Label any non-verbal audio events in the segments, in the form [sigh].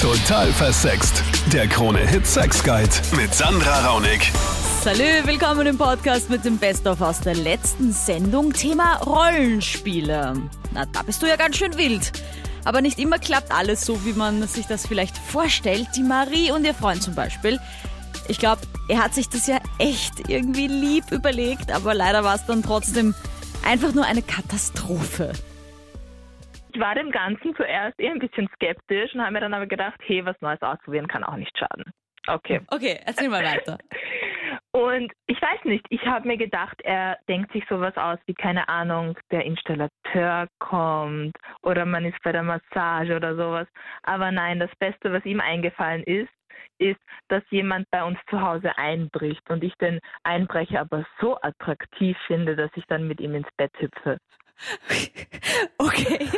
Total versext. Der Krone-Hit Sex Guide mit Sandra Raunig. Salü, willkommen im Podcast mit dem Best-of aus der letzten Sendung. Thema Rollenspiele. Na, da bist du ja ganz schön wild. Aber nicht immer klappt alles so, wie man sich das vielleicht vorstellt. Die Marie und ihr Freund zum Beispiel. Ich glaube, er hat sich das ja echt irgendwie lieb überlegt, aber leider war es dann trotzdem einfach nur eine Katastrophe. Ich war dem Ganzen zuerst eher ein bisschen skeptisch und habe mir dann aber gedacht, hey, was Neues ausprobieren kann auch nicht schaden. Okay. Okay, erzähl mal weiter. [laughs] Und ich weiß nicht, ich habe mir gedacht, er denkt sich sowas aus wie, keine Ahnung, der Installateur kommt oder man ist bei der Massage oder sowas. Aber nein, das Beste, was ihm eingefallen ist, ist, dass jemand bei uns zu Hause einbricht und ich den Einbrecher aber so attraktiv finde, dass ich dann mit ihm ins Bett hüpfe. [laughs] Okay,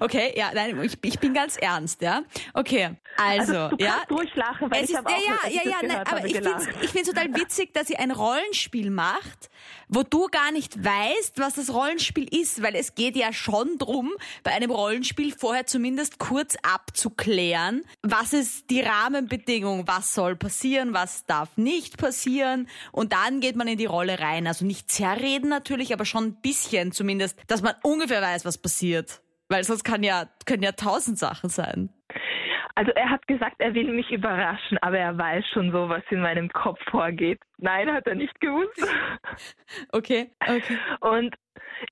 okay, ja, nein, ich, ich bin ganz ernst, ja. Okay, also, Also du ja. durchlachen, weil Es ich ist, ja, auch, ja, ja, ja, nein, aber ich finde ich find's total witzig, dass sie ein Rollenspiel macht, wo du gar nicht weißt, was das Rollenspiel ist, weil es geht ja schon drum, bei einem Rollenspiel vorher zumindest kurz abzuklären, was ist die Rahmenbedingung, was soll passieren, was darf nicht passieren und dann geht man in die Rolle rein. Also nicht zerreden natürlich, aber schon ein bisschen zumindest, dass man ungefähr weiß, was passiert. Weil sonst kann ja, können ja tausend Sachen sein. Also er hat gesagt, er will mich überraschen, aber er weiß schon so, was in meinem Kopf vorgeht. Nein, hat er nicht gewusst. [laughs] Okay, okay. Und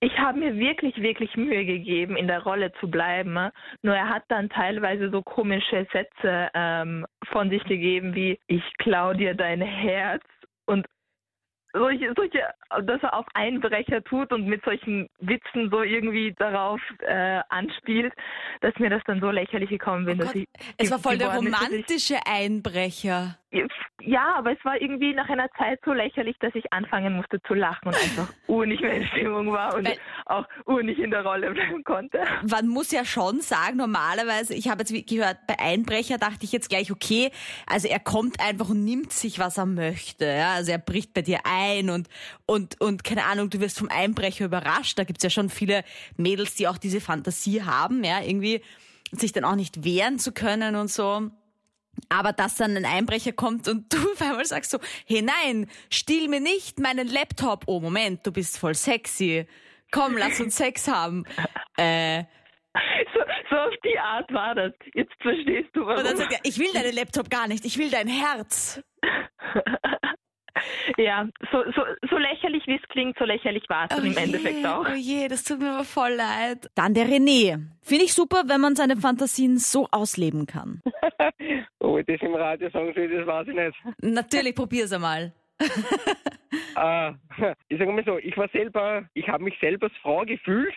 ich habe mir wirklich, wirklich Mühe gegeben, in der Rolle zu bleiben. Nur er hat dann teilweise so komische Sätze ähm, von sich gegeben wie, ich klau dir dein Herz und solche, solche, dass er auf Einbrecher tut und mit solchen Witzen so irgendwie darauf äh, anspielt, dass mir das dann so lächerlich gekommen bin, Oh dass Gott, ich Es war voll der romantische Einbrecher. Ja, aber es war irgendwie nach einer Zeit so lächerlich, dass ich anfangen musste zu lachen und einfach [laughs] ur nicht mehr in Stimmung war und Weil- auch ur nicht in der Rolle bleiben konnte. Man muss ja schon sagen, normalerweise, ich habe jetzt wie gehört, bei Einbrecher dachte ich jetzt gleich, okay, also er kommt einfach und nimmt sich, was er möchte. Ja? Also er bricht bei dir ein und, und, und keine Ahnung, du wirst vom Einbrecher überrascht. Da gibt's ja schon viele Mädels, die auch diese Fantasie haben, ja, irgendwie sich dann auch nicht wehren zu können und so. Aber dass dann ein Einbrecher kommt und du auf einmal sagst so, hey nein, stiehl mir nicht meinen Laptop. Oh Moment, du bist voll sexy. Komm, lass uns Sex haben. Äh, So, so auf die Art war das. Jetzt verstehst du, und dann warum. sagt er, ich will deinen Laptop gar nicht, ich will dein Herz. [laughs] Ja, so, so, so lächerlich wie es klingt, so lächerlich war es dann im je, Endeffekt auch. Oh je, das tut mir aber voll leid. Dann der René. Finde ich super, wenn man seine Fantasien so ausleben kann. [laughs] Ob ich das im Radio sagen soll, das weiß ich nicht. Natürlich, probier's einmal. Äh, [laughs] ich sage mal so, ich war selber, ich habe mich selber als Frau gefühlt,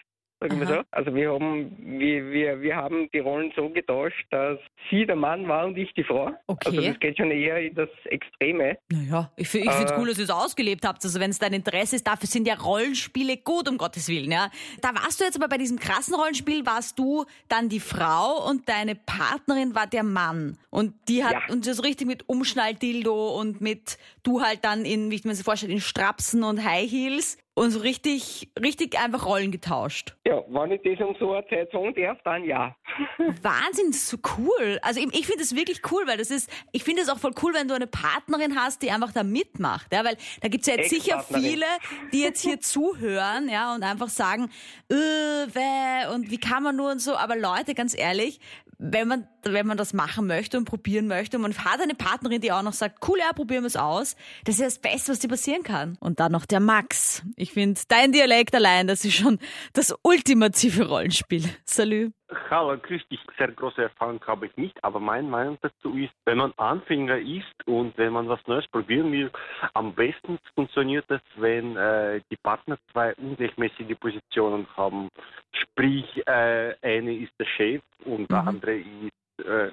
sagen wir so. Also wir haben, wir, wir, wir haben die Rollen so getauscht, dass sie der Mann war und ich die Frau. Okay. Also das geht schon eher in das Extreme. Naja, ich, ich finde es Äh. cool, dass ihr es ausgelebt habt. Also wenn es dein Interesse ist, dafür sind ja Rollenspiele gut, um Gottes Willen. Ja. Da warst du jetzt aber bei diesem krassen Rollenspiel, warst du dann die Frau und deine Partnerin war der Mann. Und die hat Ja. und das richtig mit Umschnalldildo und mit du halt dann in, wie ich mir das vorstelle, in Strapsen und High Heels und so richtig, richtig einfach Rollen getauscht. Ja, wenn ich das um so eine Zeit sagen darf, dann ja. [laughs] Wahnsinn, das so cool. Also ich, ich finde es wirklich cool, weil das ist, ich finde es auch voll cool, wenn du eine Partnerin hast, die einfach da mitmacht, ja, weil da gibt's ja jetzt sicher viele, die jetzt hier [laughs] zuhören, ja, und einfach sagen, äh, und wie kann man nur und so, aber Leute, ganz ehrlich, wenn man, wenn man das machen möchte und probieren möchte und man hat eine Partnerin, die auch noch sagt, cool, ja, probieren wir es aus, das ist ja das Beste, was dir passieren kann. Und dann noch der Max. Ich finde, dein Dialekt allein, das ist schon das ultimative Rollenspiel. Salü. Hallo, grüß dich. Sehr große Erfahrung habe ich nicht, aber meine Meinung dazu ist, wenn man Anfänger ist und wenn man was Neues probieren will, am besten funktioniert es, wenn äh, die Partner zwei ungleichmäßige Positionen haben. Sprich, äh, eine ist der Chef und der Mhm. andere ist äh,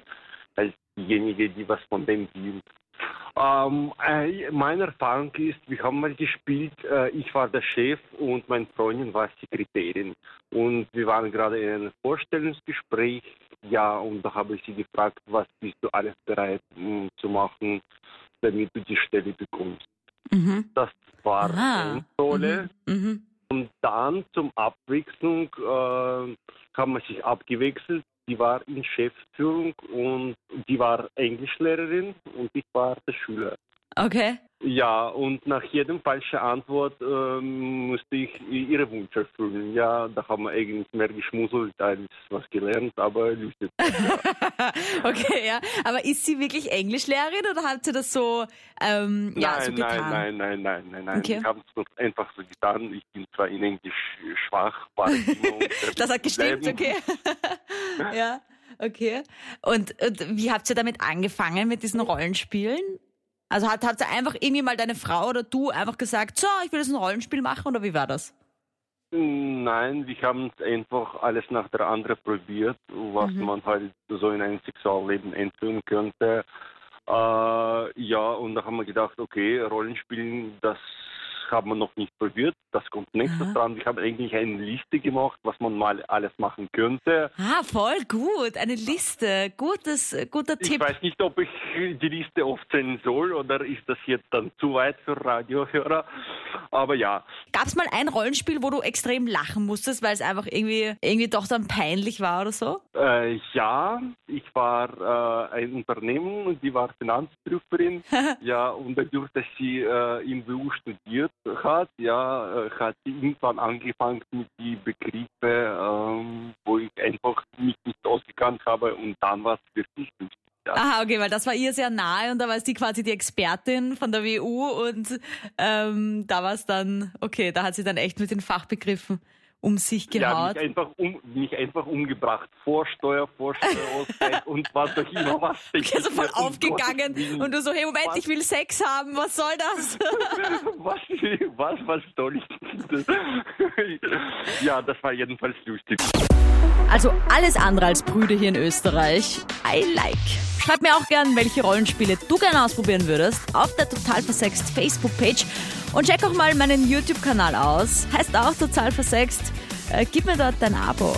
als diejenige, die was von dem will. Ähm, äh, meine Erfahrung ist, wir haben mal gespielt, äh, ich war der Chef und meine Freundin war Sekretärin. Und wir waren gerade in einem Vorstellungsgespräch, ja, und da habe ich sie gefragt, was bist du alles bereit mh, zu machen, damit du die Stelle bekommst. Mhm. Das war Aha. eine Rolle. Mhm. Mhm. Und dann zum Abwechslung äh, haben wir sich abgewechselt. die war in Chefführung und die war Englischlehrerin und ich war der Schüler. Okay. Ja, und nach jedem falschen Antwort ähm, musste ich ihre Wunsch erfüllen. Ja, da haben wir eigentlich mehr geschmuselt als was gelernt, aber lustig. [laughs] okay, ja. Aber ist sie wirklich Englischlehrerin oder hat sie das so, ähm, ja, nein, so getan? nein, nein, nein, nein, nein, nein. Okay. Ich habe es einfach so getan. Ich bin zwar in Englisch schwach, war [laughs] Das hat gestimmt, bleiben. okay. [laughs] ja, okay. Und, und wie habt ihr damit angefangen mit diesen Rollenspielen? Also hat, hat einfach irgendwie mal deine Frau oder du einfach gesagt, so, ich will jetzt ein Rollenspiel machen oder wie war das? Nein, wir haben es einfach alles nach der anderen probiert, was Mhm. man halt so in ein Sexualleben einführen könnte. Äh, ja, und da haben wir gedacht, okay, Rollenspielen, das haben wir noch nicht probiert, das kommt nächstes Aha. dran. Wir haben eigentlich eine Liste gemacht, was man mal alles machen könnte. Ah, voll gut. Eine Liste. Gutes, guter Ich Tipp. weiß nicht, ob ich die Liste aufzählen soll oder ist das jetzt dann zu weit für Radiohörer. Aber ja, Gab es mal ein Rollenspiel, wo du extrem lachen musstest, weil es einfach irgendwie, irgendwie doch dann peinlich war oder so? Äh, ja, ich war äh, ein Unternehmen und die war Finanzprüferin. [laughs] ja, und dadurch, dass sie äh, im WU studiert hat, ja, äh, hat irgendwann angefangen mit die Begriffe, ähm, wo ich einfach mich nicht ausgekannt habe und dann war es wirklich lustig. Ja. Aha, okay, weil das war ihr sehr nahe und da war sie quasi die Expertin von der WU und ähm, da war es dann, okay, da hat sie dann echt mit den Fachbegriffen um sich Ja, gehaut. mich einfach, um, mich einfach umgebracht. Vorsteuer, Vorsteuerausgleich [laughs] und was auch immer was. Okay, so voll aufgegangen Willen. und du so, hey Moment, Was? ich will Sex haben, was soll das? [laughs] was, was, was soll ich denn? [laughs] ja, das war jedenfalls lustig. Also alles andere als Brüder hier in Österreich. I like. Schreib mir auch gern, welche Rollenspiele du gerne ausprobieren würdest auf der Total Versext Facebook-Page und check auch mal meinen YouTube-Kanal aus. Heißt auch Total Versext. Äh, gib mir dort dein Abo.